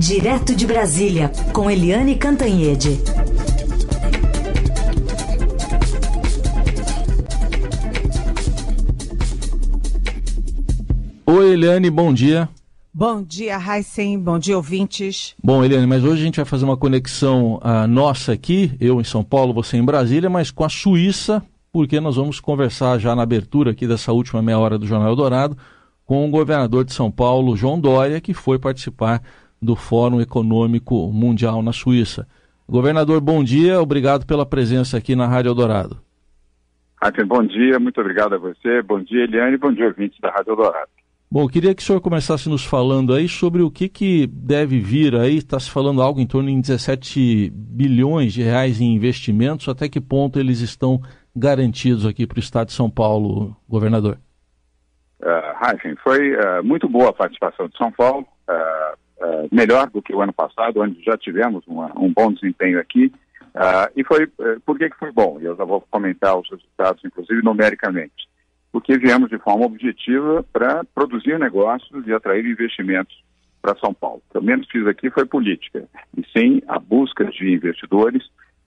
Direto de Brasília, com Eliane Cantanhede. Oi, Eliane, bom dia. Bom dia, Heisen. Bom dia, ouvintes. Bom, Eliane, mas hoje a gente vai fazer uma conexão uh, nossa aqui, eu em São Paulo, você em Brasília, mas com a Suíça, porque nós vamos conversar já na abertura aqui dessa última meia hora do Jornal Dourado com o governador de São Paulo, João Dória, que foi participar do Fórum Econômico Mundial na Suíça. Governador, bom dia, obrigado pela presença aqui na Rádio Eldorado. Rafael, bom dia, muito obrigado a você, bom dia Eliane, bom dia ouvintes da Rádio Eldorado. Bom, queria que o senhor começasse nos falando aí sobre o que, que deve vir aí, está se falando algo em torno de 17 bilhões de reais em investimentos, até que ponto eles estão garantidos aqui para o Estado de São Paulo, governador? Uh, foi uh, muito boa a participação de São Paulo, uh, uh, melhor do que o ano passado, onde já tivemos uma, um bom desempenho aqui. Uh, e foi, uh, por que, que foi bom? E eu já vou comentar os resultados, inclusive numericamente. Porque viemos de forma objetiva para produzir negócios e atrair investimentos para São Paulo. O que eu menos fiz aqui foi política, e sim a busca de investidores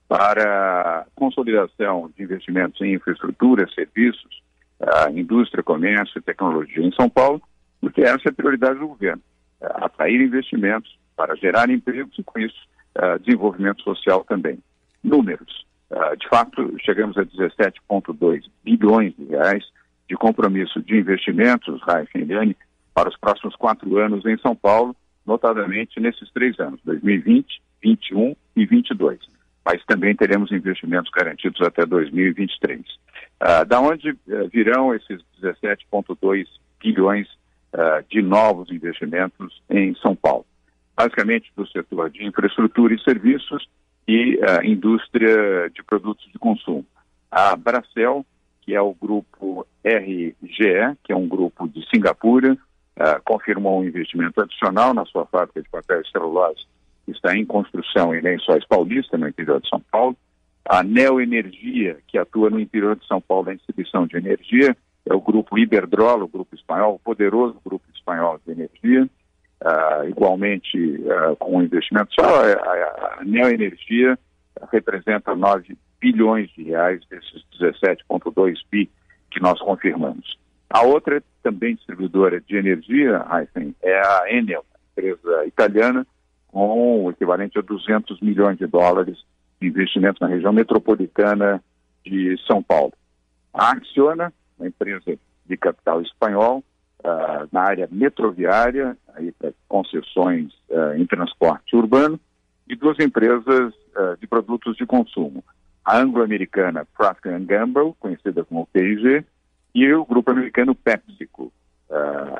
para consolidação de investimentos em infraestrutura, serviços, uh, indústria, comércio e tecnologia em São Paulo, porque essa é a prioridade do governo atrair investimentos para gerar empregos e, com isso, uh, desenvolvimento social também. Números. Uh, de fato, chegamos a 17,2 bilhões de reais de compromisso de investimentos, Raif Eliane, para os próximos quatro anos em São Paulo, notadamente nesses três anos, 2020, 2021 e 2022. Mas também teremos investimentos garantidos até 2023. Uh, da onde virão esses 17,2 bilhões uh, de novos investimentos em São Paulo. Basicamente do setor de infraestrutura e serviços e uh, indústria de produtos de consumo. A Bracel, que é o grupo RGE, que é um grupo de Singapura, uh, confirmou um investimento adicional na sua fábrica de papel e celulose, que está em construção em Lençóis Paulista, no interior de São Paulo. A Neoenergia, que atua no interior de São Paulo na distribuição de energia, é o grupo Iberdrola, o grupo espanhol, o poderoso grupo espanhol de energia, uh, igualmente uh, com investimento. Só a, a, Neoenergia representa 9 bilhões de reais desses 17,2 bi que nós confirmamos. A outra, também distribuidora de energia, Heisen, é a Enel, empresa italiana, com o equivalente a 200 milhões de dólares de investimentos na região metropolitana de São Paulo. A Acciona, uma empresa de capital espanhol, uh, na área metroviária, aí concessões uh, em transporte urbano, e duas empresas uh, de produtos de consumo. A anglo-americana Procter Gamble, conhecida como P&G, e o grupo americano PepsiCo.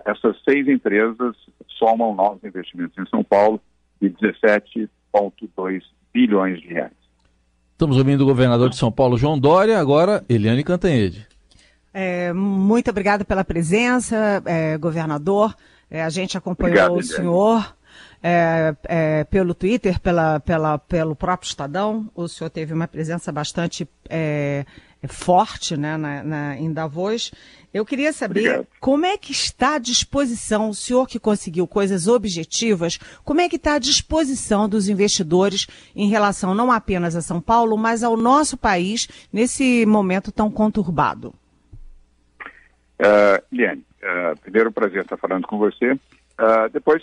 essas seis empresas somam novos investimentos em São Paulo de 17,2 bilhões de reais. Estamos ouvindo o governador de São Paulo, João Dória, agora Eliane Cantanhede. É, muito obrigada pela presença, é, governador. É, a gente acompanhou Obrigado, o senhor é, é, pelo Twitter, pela, pela, pelo próprio Estadão. O senhor teve uma presença bastante é, forte né, na, na, em Davos. Eu queria saber Obrigado. como é que está à disposição, o senhor que conseguiu coisas objetivas, como é que está à disposição dos investidores em relação não apenas a São Paulo, mas ao nosso país nesse momento tão conturbado? Uh, Liane, uh, primeiro prazer estar falando com você. Uh, depois,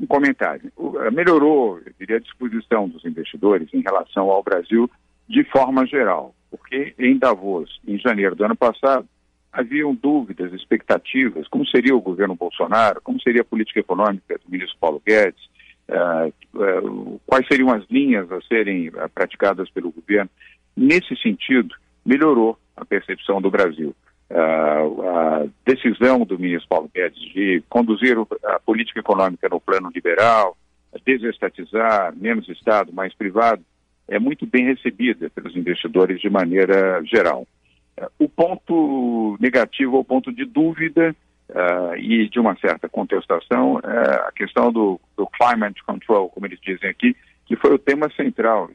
um comentário. melhorou, eu diria, a disposição dos investidores em relação ao Brasil de forma geral, porque em Davos, em janeiro do ano passado, haviam dúvidas, expectativas, como seria o governo Bolsonaro, como seria a política econômica do ministro Paulo Guedes, quais seriam as linhas a serem praticadas pelo governo. Nesse sentido, melhorou a percepção do Brasil a decisão do ministro Paulo Guedes de conduzir a política econômica no plano liberal, desestatizar, menos Estado, mais privado, é muito bem recebida pelos investidores de maneira geral. O ponto negativo, o ponto de dúvida uh, e de uma certa contestação é a questão do, do, climate control, como eles dizem aqui, que foi o tema central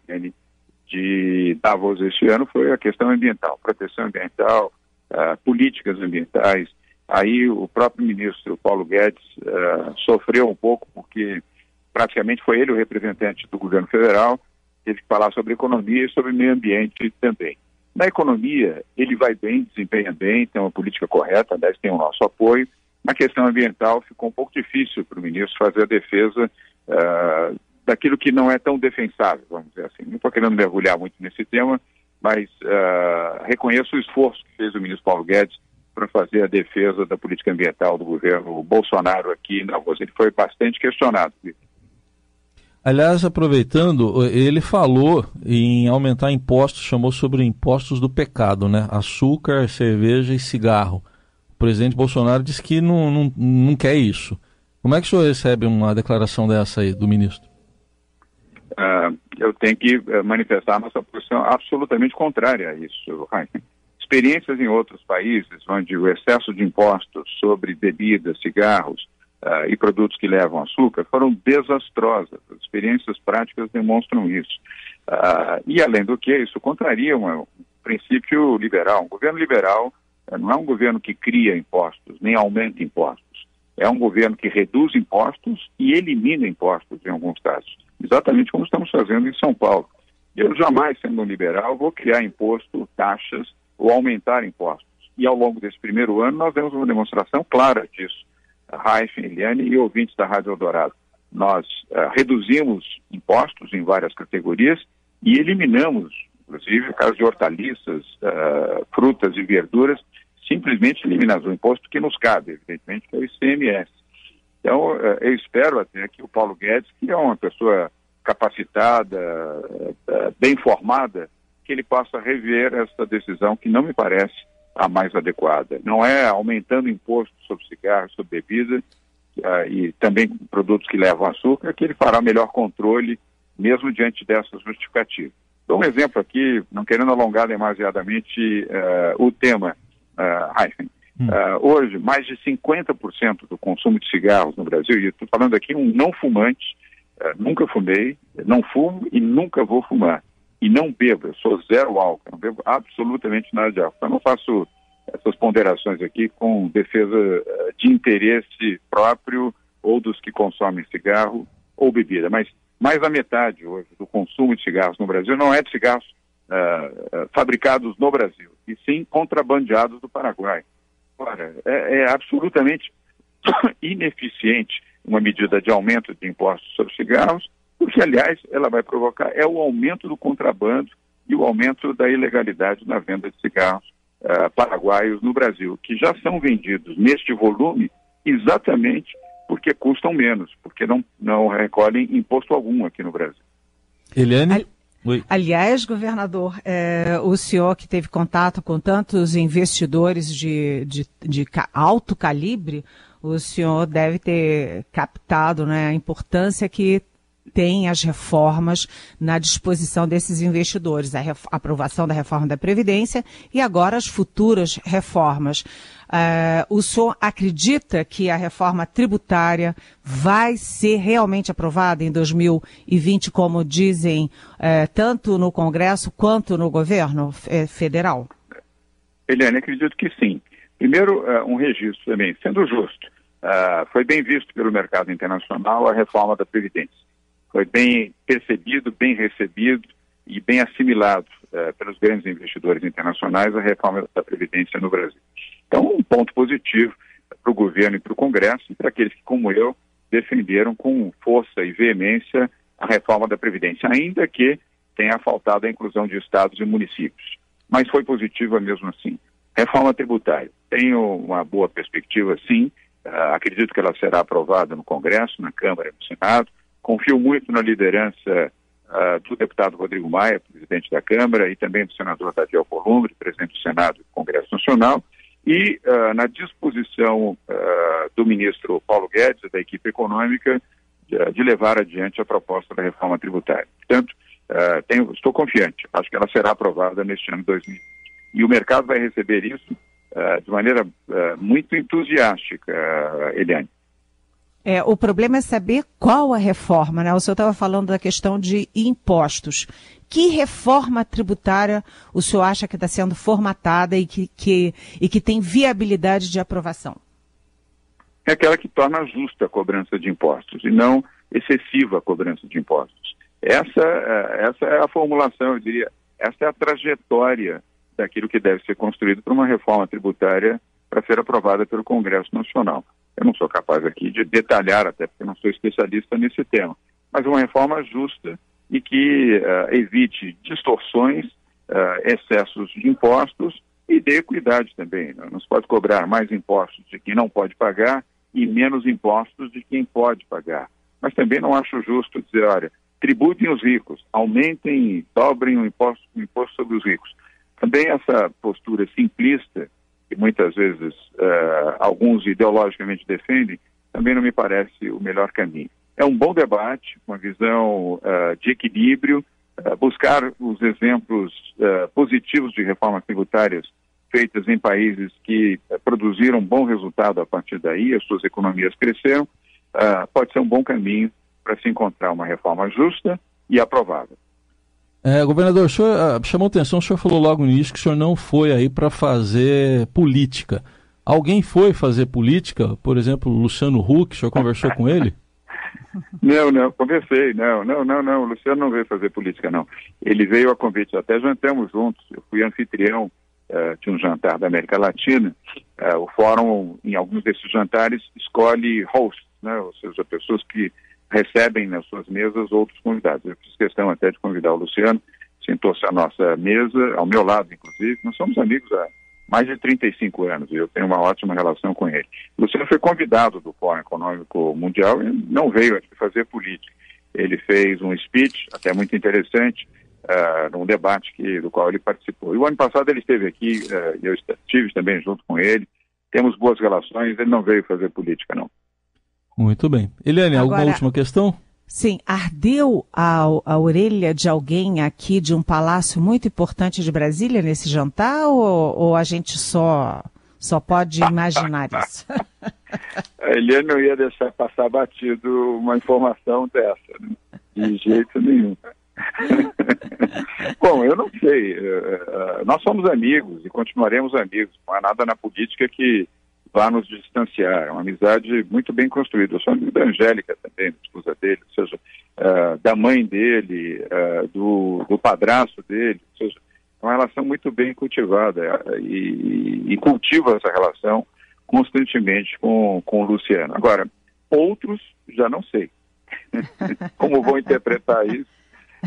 de Davos este ano, foi a questão ambiental, proteção ambiental, uh, políticas ambientais. Aí o próprio ministro Paulo Guedes uh, sofreu um pouco porque praticamente foi ele o representante do governo federal, teve que falar sobre economia e sobre meio ambiente também. Na economia, ele vai bem, desempenha bem, tem uma política correta, aliás, tem o nosso apoio. Na questão ambiental, ficou um pouco difícil para o ministro fazer a defesa uh, daquilo que não é tão defensável, vamos dizer assim. Não estou querendo mergulhar muito nesse tema, mas uh, reconheço o esforço que fez o ministro Paulo Guedes para fazer a defesa da política ambiental do governo Bolsonaro aqui na Rússia. Ele foi bastante questionado. Aliás, aproveitando, ele falou em aumentar impostos, chamou sobre impostos do pecado, né? Açúcar, cerveja e cigarro. O presidente Bolsonaro disse que não, não, não quer isso. Como é que o senhor recebe uma declaração dessa aí do ministro? Uh, eu tenho que eh, manifestar nossa posição absolutamente contrária a isso. Experiências em outros países, onde o excesso de impostos sobre bebidas, cigarros, uh, e produtos que levam açúcar foram desastrosas. As experiências práticas demonstram isso. Uh, e, além do que, isso contraria um, um princípio liberal. Um governo liberal uh, não é um governo que cria impostos, nem aumenta impostos. É um governo que reduz impostos e elimina impostos, em alguns casos. Exatamente como estamos fazendo em São Paulo. Eu jamais, sendo um liberal, vou criar imposto, taxas ou aumentar impostos. E ao longo desse primeiro ano, nós vemos uma demonstração clara disso. Raif, Eliane e ouvintes da Rádio Eldorado. Nós uh, reduzimos impostos em várias categorias e eliminamos, inclusive, o caso de hortaliças, uh, frutas e verduras, simplesmente eliminamos o imposto que nos cabe, evidentemente, que é o ICMS. Então, uh, eu espero até que o Paulo Guedes, que é uma pessoa capacitada, bem formada, que ele possa rever essa decisão que não me parece a mais adequada. Não é aumentando imposto sobre cigarros, sobre bebida uh, e também produtos que levam açúcar que ele fará melhor controle, mesmo diante dessas justificativas. Dou um exemplo aqui, não querendo alongar demasiadamente uh, o tema, uh. Uh, hoje, mais de 50% do consumo de cigarros no Brasil, e estou falando aqui um não fumante, uh, nunca fumei, não fumo e nunca vou fumar e não bebo, eu sou zero álcool, não bebo absolutamente nada de álcool. Então, eu não faço essas ponderações aqui com defesa uh, de interesse próprio ou dos que consomem cigarro ou bebida, mas mais da metade hoje do consumo de cigarros no Brasil não é de cigarros fabricados no Brasil, e sim contrabandeados do Paraguai. Ora, é, é absolutamente ineficiente uma medida de aumento de impostos sobre cigarros o que, aliás, ela vai provocar é o aumento do contrabando e o aumento da ilegalidade na venda de cigarros uh, paraguaios no Brasil, que já são vendidos neste volume exatamente porque custam menos, porque não, não recolhem imposto algum aqui no Brasil. Eliane? Aliás, governador, é, o senhor que teve contato com tantos investidores de, de, de alto calibre, o senhor deve ter captado né, a importância que tem as reformas na disposição desses investidores, a aprovação da reforma da Previdência e agora as futuras reformas. Uh, o senhor acredita que a reforma tributária vai ser realmente aprovada em 2020, como dizem uh, tanto no Congresso quanto no governo eh, federal? Eliane, acredito que sim. Primeiro, um registro também, sendo justo. foi bem visto pelo mercado internacional a reforma da Previdência foi bem percebido, bem recebido e bem assimilado uh, pelos grandes investidores internacionais a reforma da Previdência no Brasil. Então, um ponto positivo para o governo e para o Congresso e para aqueles que, como eu, defenderam com força e veemência a reforma da Previdência, ainda que tenha faltado a inclusão de estados e municípios. Mas foi positiva mesmo assim. Reforma tributária. Tenho uma boa perspectiva, sim. Uh, acredito que ela será aprovada no Congresso, na Câmara e no Senado. Confio muito na liderança uh, do deputado Rodrigo Maia, presidente da Câmara, e também do senador Tadeu Columbre, presidente do Senado e do Congresso Nacional, e uh, na disposição uh, do ministro Paulo Guedes, da equipe econômica, de, de, levar adiante a proposta da reforma tributária. Portanto, tenho, estou confiante, acho que ela será aprovada neste ano de 2020. E o mercado vai receber isso de maneira muito entusiástica, Eliane. É, o problema é saber qual a reforma, né? O senhor estava falando da questão de impostos. Que reforma tributária o senhor acha que está sendo formatada e que, que, e que tem viabilidade de aprovação? É aquela que torna justa a cobrança de impostos e não excessiva a cobrança de impostos. Essa, é, essa é a formulação, eu diria, essa é a trajetória daquilo que deve ser construído para uma reforma tributária para ser aprovada pelo Congresso Nacional. Eu não sou capaz aqui de detalhar, até porque não sou especialista nesse tema, mas uma reforma justa e que uh, evite distorções, uh, excessos de impostos e dê equidade também. Não se pode cobrar mais impostos de quem não pode pagar e menos impostos de quem pode pagar. Mas também não acho justo dizer, olha, tributem os ricos, aumentem, dobrem o imposto, o imposto sobre os ricos. Também essa postura simplista, que muitas vezes uh, alguns ideologicamente defendem, também não me parece o melhor caminho. É um bom debate, uma visão uh, de equilíbrio, uh, buscar os exemplos positivos de reformas tributárias feitas em países que produziram bom resultado a partir daí, as suas economias cresceram, pode ser um bom caminho para se encontrar uma reforma justa e aprovada. É, governador, o senhor uh, chamou atenção, o senhor falou logo no início que o senhor não foi aí para fazer política. Alguém foi fazer política? Por exemplo, Luciano Huck, o senhor conversou com ele? Não, não, conversei, não, não, não, não, o Luciano não veio fazer política, não. Ele veio a convite, até jantamos juntos, eu fui anfitrião uh, de um jantar da América Latina. Uh, o fórum, em alguns desses jantares, escolhe hosts, né, ou seja, pessoas que recebem nas suas mesas outros convidados. Eu fiz questão até de convidar o Luciano, sentou-se à nossa mesa, ao meu lado, inclusive. Nós somos amigos há mais de 35 anos e eu tenho uma ótima relação com ele. O Luciano foi convidado do Fórum Econômico Mundial e não veio aqui fazer política. Ele fez um speech, até muito interessante, uh, num debate que, do qual ele participou. E o ano passado ele esteve aqui, uh, eu estive também junto com ele, temos boas relações, ele não veio fazer política, não. Muito bem. Eliane, Agora, alguma última questão? Sim, ardeu a, a orelha de alguém aqui de um palácio muito importante de Brasília nesse jantar ou, ou a gente só, só pode imaginar isso? a Eliane não ia deixar passar batido uma informação dessa, né? de jeito nenhum. Bom, eu não sei. Eh, eh, nós somos amigos e continuaremos amigos. Não há nada na política que vá nos distanciar. É uma amizade muito bem construída. Eu sou amigo da Angélica também, da esposa dele, ou seja, uh, da mãe dele, uh, do, do padrasto dele, ou seja, é uma relação muito bem cultivada uh, e, e, cultiva essa relação constantemente com, com o Luciano. Agora, outros já não sei. Como vou interpretar isso?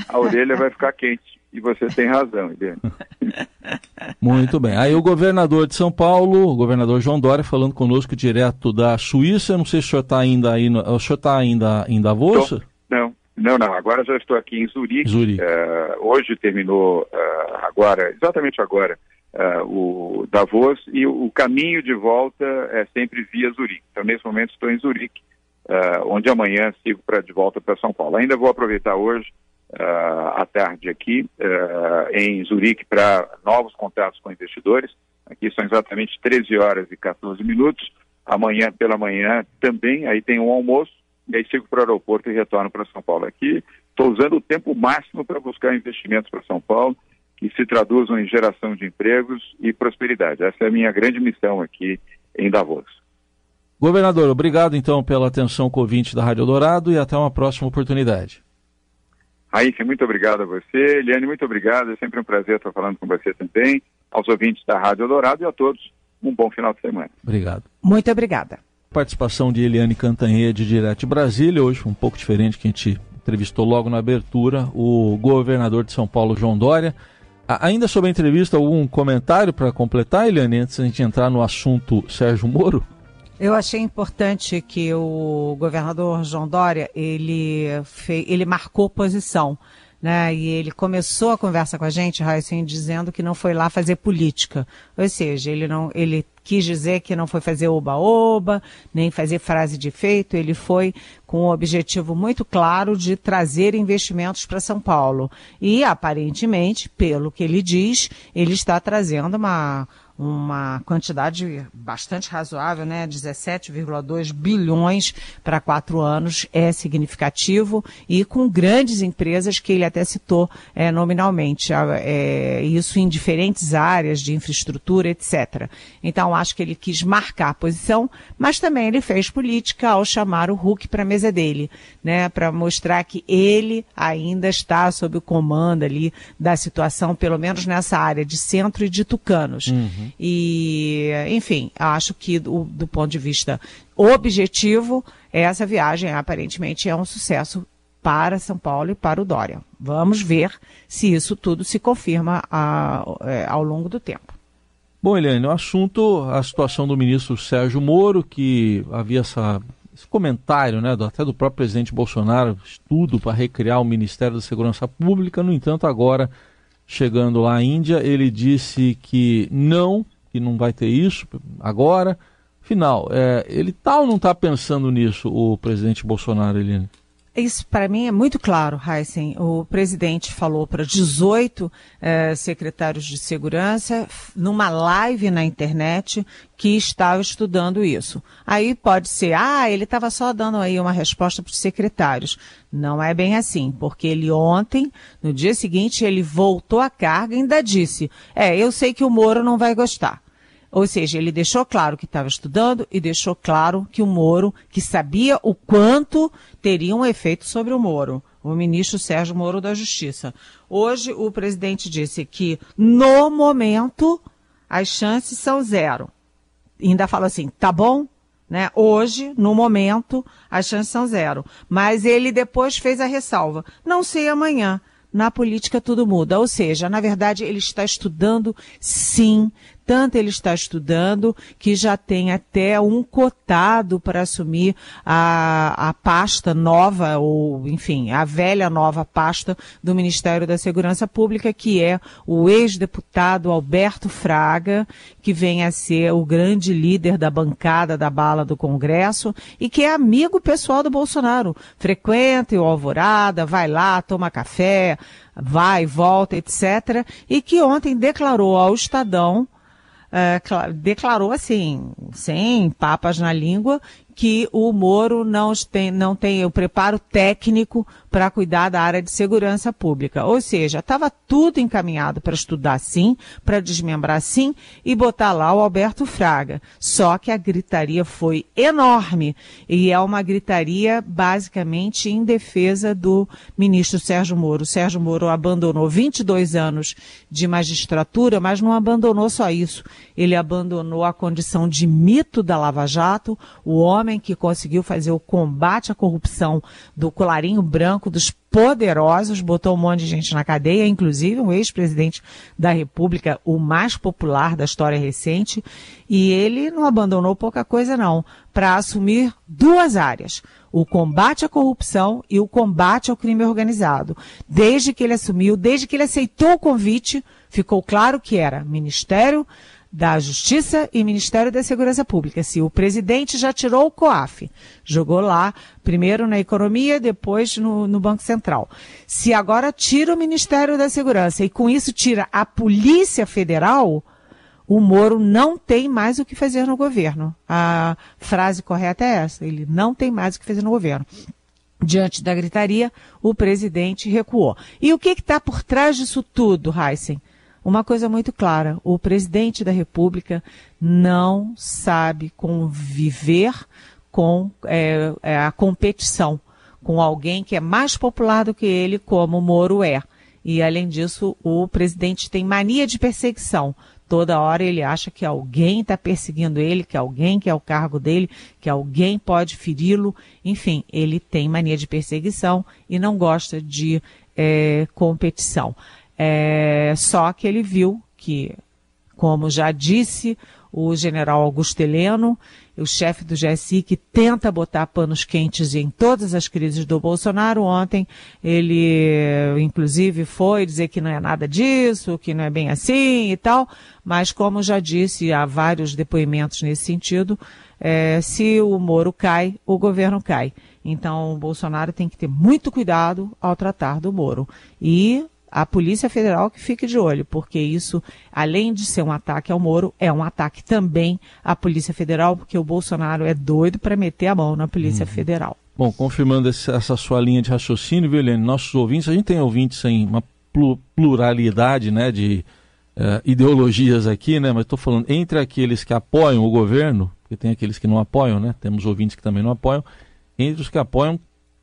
A orelha vai ficar quente. E você tem razão, Eliane. Muito bem. Aí o governador de São Paulo, o governador João Dória, falando conosco direto da Suíça. Não sei se o senhor está ainda aí. No... O senhor está ainda em Davos? Tô... Não, não, não. Agora já estou aqui em Zurique. Zurique. Uh, hoje terminou, uh, agora, exatamente agora, uh, o Davos e o, o, caminho de volta é sempre via Zurique. Então, nesse momento, estou em Zurique, onde amanhã sigo pra, de volta para São Paulo. Ainda vou aproveitar hoje uh, à tarde aqui uh, em Zurique para novos contatos com investidores. Aqui são exatamente 13 horas e 14 minutos. Amanhã pela manhã também, aí tem um almoço, e aí sigo para o aeroporto e retorno para São Paulo. Aqui estou usando o tempo máximo para buscar investimentos para São Paulo que se traduzam em geração de empregos e prosperidade. Essa é a minha grande missão aqui em Davos. Governador, obrigado então pela atenção ouvinte da Rádio Dourado e até uma próxima oportunidade. Raíssa, muito obrigado a você. Eliane, muito obrigado. É sempre um prazer estar falando com você também. Aos ouvintes da Rádio Dourado e a todos, um bom final de semana. Obrigado. Muito obrigada. Participação de Eliane Cantanhede, direto de Brasília, hoje um pouco diferente que a gente entrevistou logo na abertura o governador de São Paulo, João Dória. Ainda sobre a entrevista, algum comentário para completar, Eliane, antes de a gente entrar no assunto Sérgio Moro? Eu achei importante que o governador João Dória ele, fez, ele marcou posição. Né? E ele começou a conversa com a gente, Raíssen, dizendo que não foi lá fazer política. Ou seja, ele não, ele quis dizer que não foi fazer oba-oba, nem fazer frase de efeito, ele foi com o um objetivo muito claro de trazer investimentos para São Paulo. E, aparentemente, pelo que ele diz, ele está trazendo uma, uma quantidade bastante razoável, né? 17,2 bilhões para quatro anos é significativo e com grandes empresas que ele até citou é, nominalmente, é, isso em diferentes áreas de infraestrutura, etc. Então acho que ele quis marcar a posição, mas também ele fez política ao chamar o Hulk para a mesa dele, né? Para mostrar que ele ainda está sob o comando ali da situação, pelo menos nessa área de centro e de tucanos. Uhum. E, enfim, acho que do, do ponto de vista objetivo, essa viagem aparentemente é um sucesso para São Paulo e para o Dória. Vamos ver se isso tudo se confirma a, é, ao longo do tempo. Bom, Eliane, o assunto, a situação do ministro Sérgio Moro, que havia essa, esse comentário, né, do, até do próprio presidente Bolsonaro, estudo para recriar o Ministério da Segurança Pública, no entanto, agora chegando lá à Índia, ele disse que não, que não vai ter isso agora. Final, é, ele está ou não está pensando nisso, o presidente Bolsonaro, Eline? Isso para mim é muito claro, Heisen. O presidente falou para 18 eh, secretários de segurança numa live na internet que estava estudando isso. Aí pode ser, ah, ele estava só dando aí uma resposta para os secretários. Não é bem assim, porque ele ontem, no dia seguinte, ele voltou à carga e ainda disse, é, eu sei que o Moro não vai gostar. Ou seja, ele deixou claro que estava estudando e deixou claro que o Moro, que sabia o quanto teria um efeito sobre o Moro, o ministro Sérgio Moro da Justiça. Hoje o presidente disse que no momento as chances são zero. ainda fala assim, tá bom? Né? Hoje, no momento, as chances são zero. Mas ele depois fez a ressalva. Não sei amanhã na política tudo muda. Ou seja, na verdade, ele está estudando, sim, tanto ele está estudando que já tem até um cotado para assumir a, a pasta nova, ou enfim, a velha nova pasta do Ministério da Segurança Pública, que é o ex-deputado Alberto Fraga, que vem a ser o grande líder da bancada da bala do Congresso e que é amigo pessoal do Bolsonaro. Frequenta o Alvorada, vai lá, toma café, vai, volta, etc. E que ontem declarou ao Estadão uh, declarou assim, sem papas na língua, que o Moro não tem, não tem o preparo técnico para cuidar da área de segurança pública. Ou seja, estava tudo encaminhado para estudar sim, para desmembrar sim e botar lá o Alberto Fraga. Só que a gritaria foi enorme e é uma gritaria basicamente em defesa do ministro Sérgio Moro. Sérgio Moro abandonou 22 anos de magistratura, mas não abandonou só isso. Ele abandonou a condição de mito da Lava Jato, o homem que conseguiu fazer o combate à corrupção do colarinho branco dos poderosos, botou um monte de gente na cadeia, inclusive um ex-presidente da República, o mais popular da história recente, e ele não abandonou pouca coisa não, para assumir duas áreas, o combate à corrupção e o combate ao crime organizado. Desde que ele assumiu, desde que ele aceitou o convite, ficou claro que era Ministério da Justiça e Ministério da Segurança Pública. Se o presidente já tirou o COAF, jogou lá, primeiro na economia, depois no, no, Banco Central. Se agora tira o Ministério da Segurança e com isso tira a Polícia Federal, o Moro não tem mais o que fazer no governo. A frase correta é essa, ele não tem mais o que fazer no governo. Diante da gritaria, o presidente recuou. E o que está por trás disso tudo, Heisen? Uma coisa muito clara: o presidente da República não sabe conviver com é, é, a competição com alguém que é mais popular do que ele, como Moro é. E, além disso, o presidente tem mania de perseguição. Toda hora ele acha que alguém está perseguindo ele, que alguém quer o cargo dele, que alguém pode feri-lo. Enfim, ele tem mania de perseguição e não gosta de é, competição. É, só que ele viu que, como já disse o general Augusto Heleno, o chefe do GSI, que tenta botar panos quentes em todas as crises do Bolsonaro. Ontem ele, inclusive, foi dizer que não é nada disso, que não é bem assim e tal, mas como já disse, há vários depoimentos nesse sentido, é, se o Moro cai, o governo cai. Então, o Bolsonaro tem que ter muito cuidado ao tratar do Moro. E a Polícia Federal que fique de olho, porque isso, além de ser um ataque ao Moro, é um ataque também à Polícia Federal, porque o Bolsonaro é doido para meter a mão na Polícia uhum. Federal. Bom, confirmando essa sua linha de raciocínio, viu, Helene? Nossos ouvintes, a gente tem ouvintes em uma pluralidade né, de uh, ideologias aqui, né? Mas estou falando entre aqueles que apoiam o governo, porque tem aqueles que não apoiam, né? Temos ouvintes que também não apoiam. Entre os que apoiam,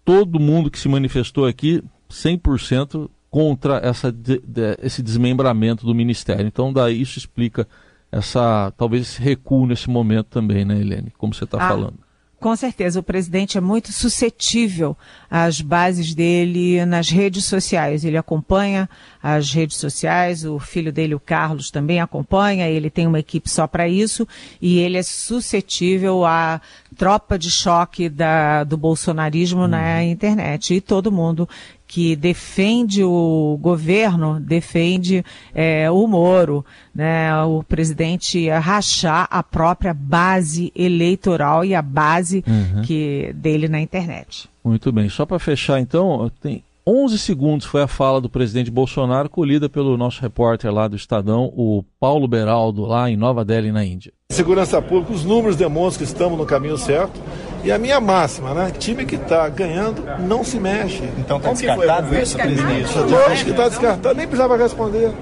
todo mundo que se manifestou aqui, 100% contra essa, de, de, esse desmembramento do ministério. Então, daí isso explica essa talvez esse recuo nesse momento também, né, Helene? Como você está ah, falando. Com certeza, o presidente é muito suscetível às bases dele nas redes sociais. Ele acompanha as redes sociais, o filho dele, o Carlos, também acompanha, ele tem uma equipe só para isso, e ele é suscetível à tropa de choque da, do bolsonarismo uhum. na internet. E todo mundo que defende o governo, defende é, o Moro, né, o presidente rachar a própria base eleitoral e a base uhum. que dele na internet. Muito bem. Só para fechar, então, tem 11 segundos foi a fala do presidente Bolsonaro, colhida pelo nosso repórter lá do Estadão, o Paulo Beraldo, lá em Nova Delhi, na Índia. Segurança pública, os números demonstram que estamos no caminho certo. E a minha máxima, né? Time que está ganhando não se mexe. Então está descartado isso, presidente? Eu acho que está descartado, nem precisava responder.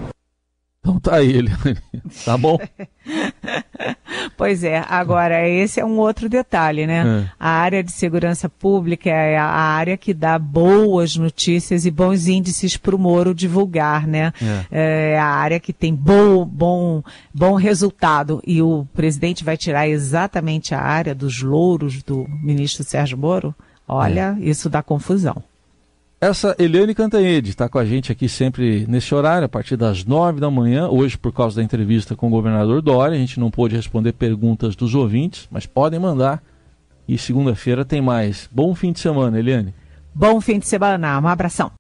Então tá aí ele. tá bom? pois é, agora esse é um outro detalhe, né? É. A área de segurança pública é a área que dá boas notícias e bons índices para o Moro divulgar, né? É. é. a área que tem bom, bom, bom resultado. E o presidente vai tirar exatamente a área dos louros do ministro Sérgio Moro? Olha, é. isso dá confusão. Essa Eliane Cantanhede está com a gente aqui sempre nesse horário, a partir das nove da manhã. Hoje, por causa da entrevista com o governador Dória, a gente não pôde responder perguntas dos ouvintes, mas podem mandar. E segunda-feira tem mais. Bom fim de semana, Eliane. Bom fim de semana. Um abração.